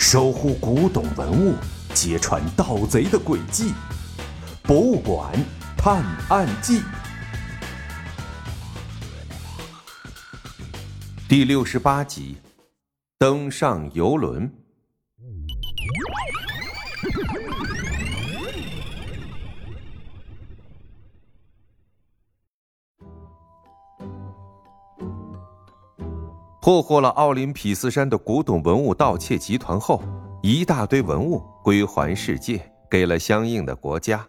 守护古董文物，揭穿盗贼的诡计，《博物馆探案记》第六十八集：登上游轮。破获了奥林匹斯山的古董文物盗窃集团后，一大堆文物归还世界，给了相应的国家。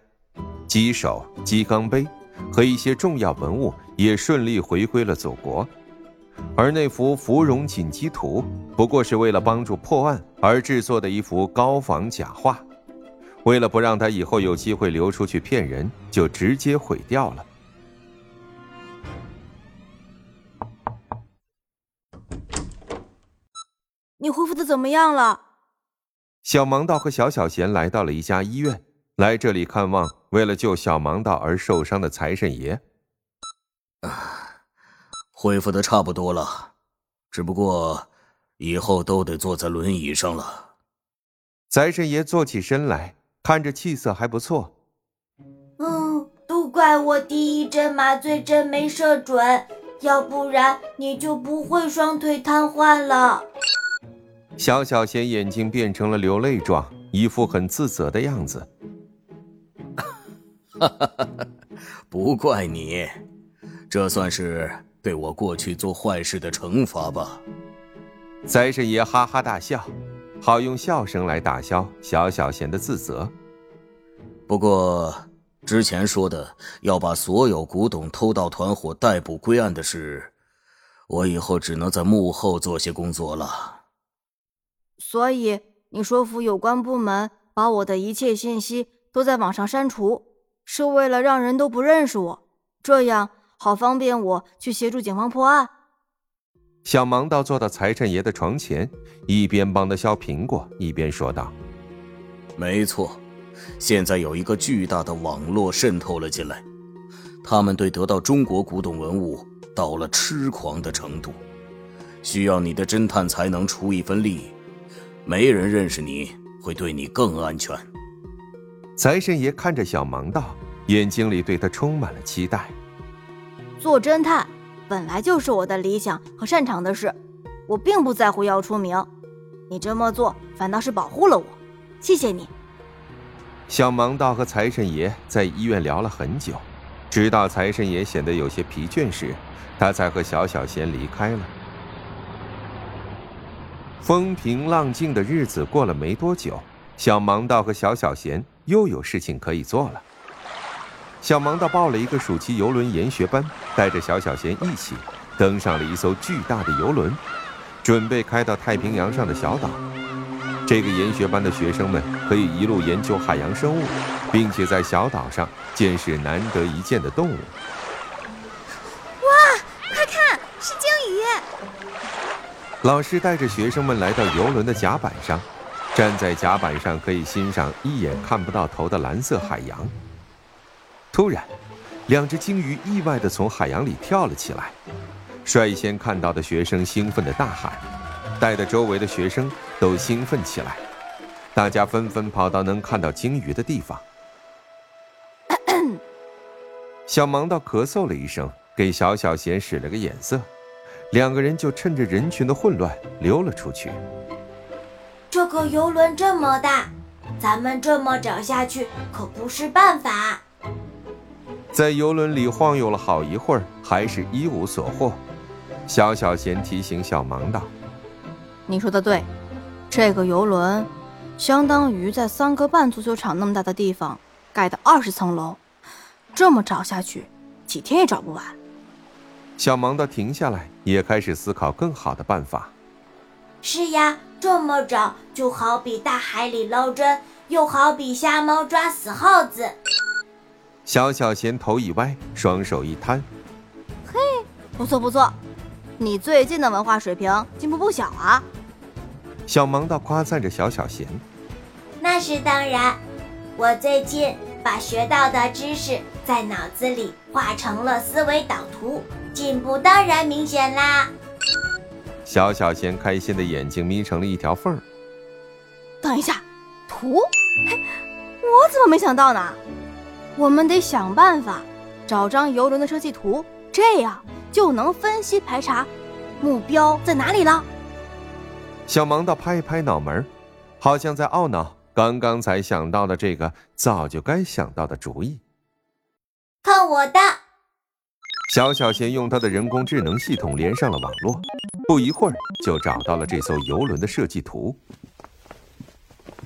鸡首、鸡缸杯和一些重要文物也顺利回归了祖国。而那幅芙蓉锦鸡图，不过是为了帮助破案而制作的一幅高仿假画，为了不让他以后有机会流出去骗人，就直接毁掉了。怎么样了？小盲道和小小贤来到了一家医院，来这里看望为了救小盲道而受伤的财神爷。啊，恢复的差不多了，只不过以后都得坐在轮椅上了。财神爷坐起身来，看着气色还不错。嗯，都怪我第一针麻醉针没射准，要不然你就不会双腿瘫痪了。小小贤眼睛变成了流泪状，一副很自责的样子。哈哈哈！不怪你，这算是对我过去做坏事的惩罚吧？财神爷哈哈大笑，好用笑声来打消小小贤的自责。不过，之前说的要把所有古董偷盗团伙逮捕归案的事，我以后只能在幕后做些工作了。所以你说服有关部门把我的一切信息都在网上删除，是为了让人都不认识我，这样好方便我去协助警方破案。小盲道坐到财神爷的床前，一边帮他削苹果，一边说道：“没错，现在有一个巨大的网络渗透了进来，他们对得到中国古董文物到了痴狂的程度，需要你的侦探才能出一份力。”没人认识你会对你更安全。财神爷看着小盲道，眼睛里对他充满了期待。做侦探本来就是我的理想和擅长的事，我并不在乎要出名。你这么做反倒是保护了我，谢谢你。小盲道和财神爷在医院聊了很久，直到财神爷显得有些疲倦时，他才和小小贤离开了。风平浪静的日子过了没多久，小盲道和小小贤又有事情可以做了。小盲道报了一个暑期游轮研学班，带着小小贤一起登上了一艘巨大的游轮，准备开到太平洋上的小岛。这个研学班的学生们可以一路研究海洋生物，并且在小岛上见识难得一见的动物。老师带着学生们来到游轮的甲板上，站在甲板上可以欣赏一眼看不到头的蓝色海洋。突然，两只鲸鱼意外地从海洋里跳了起来，率先看到的学生兴奋地大喊，带的周围的学生都兴奋起来，大家纷纷跑到能看到鲸鱼的地方。小盲道咳嗽了一声，给小小贤使了个眼色。两个人就趁着人群的混乱溜了出去。这个游轮这么大，咱们这么找下去可不是办法。在游轮里晃悠了好一会儿，还是一无所获。小小贤提醒小盲道：“你说的对，这个游轮相当于在三个半足球场那么大的地方盖的二十层楼，这么找下去，几天也找不完。”小盲道停下来，也开始思考更好的办法。是呀，这么找就好比大海里捞针，又好比瞎猫抓死耗子。小小贤头一歪，双手一摊：“嘿，不错不错，你最近的文化水平进步不小啊！”小盲道夸赞着小小贤：“那是当然，我最近把学到的知识在脑子里画成了思维导图。”进步当然明显啦！小小贤开心的眼睛眯成了一条缝儿。等一下，图？嘿，我怎么没想到呢？我们得想办法找张游轮的设计图，这样就能分析排查目标在哪里了。小盲道拍一拍脑门，好像在懊恼刚刚才想到的这个早就该想到的主意。看我的！小小贤用他的人工智能系统连上了网络，不一会儿就找到了这艘游轮的设计图。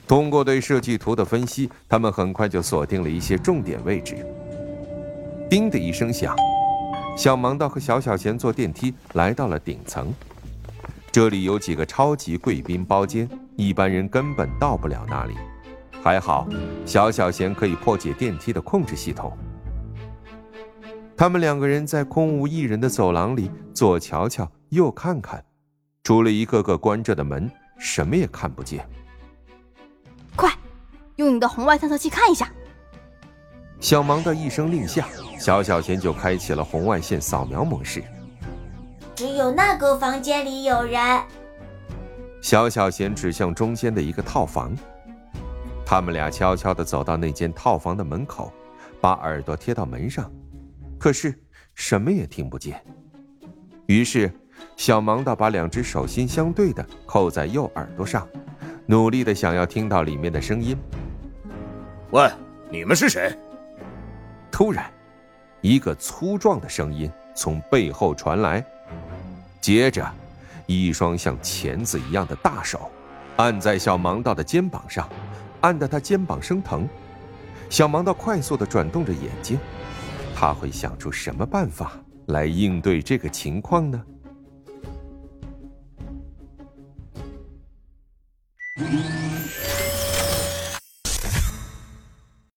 通过对设计图的分析，他们很快就锁定了一些重点位置。叮的一声响，小盲道和小小贤坐电梯来到了顶层。这里有几个超级贵宾包间，一般人根本到不了那里。还好，小小贤可以破解电梯的控制系统。他们两个人在空无一人的走廊里左瞧瞧，右看看，除了一个个关着的门，什么也看不见。快，用你的红外探测器看一下。小盲的一声令下，小小贤就开启了红外线扫描模式。只有那个房间里有人。小小贤指向中间的一个套房。他们俩悄悄地走到那间套房的门口，把耳朵贴到门上。可是什么也听不见。于是，小盲道把两只手心相对的扣在右耳朵上，努力的想要听到里面的声音。喂，你们是谁？突然，一个粗壮的声音从背后传来，接着，一双像钳子一样的大手按在小盲道的肩膀上，按得他肩膀生疼。小盲道快速的转动着眼睛。他会想出什么办法来应对这个情况呢？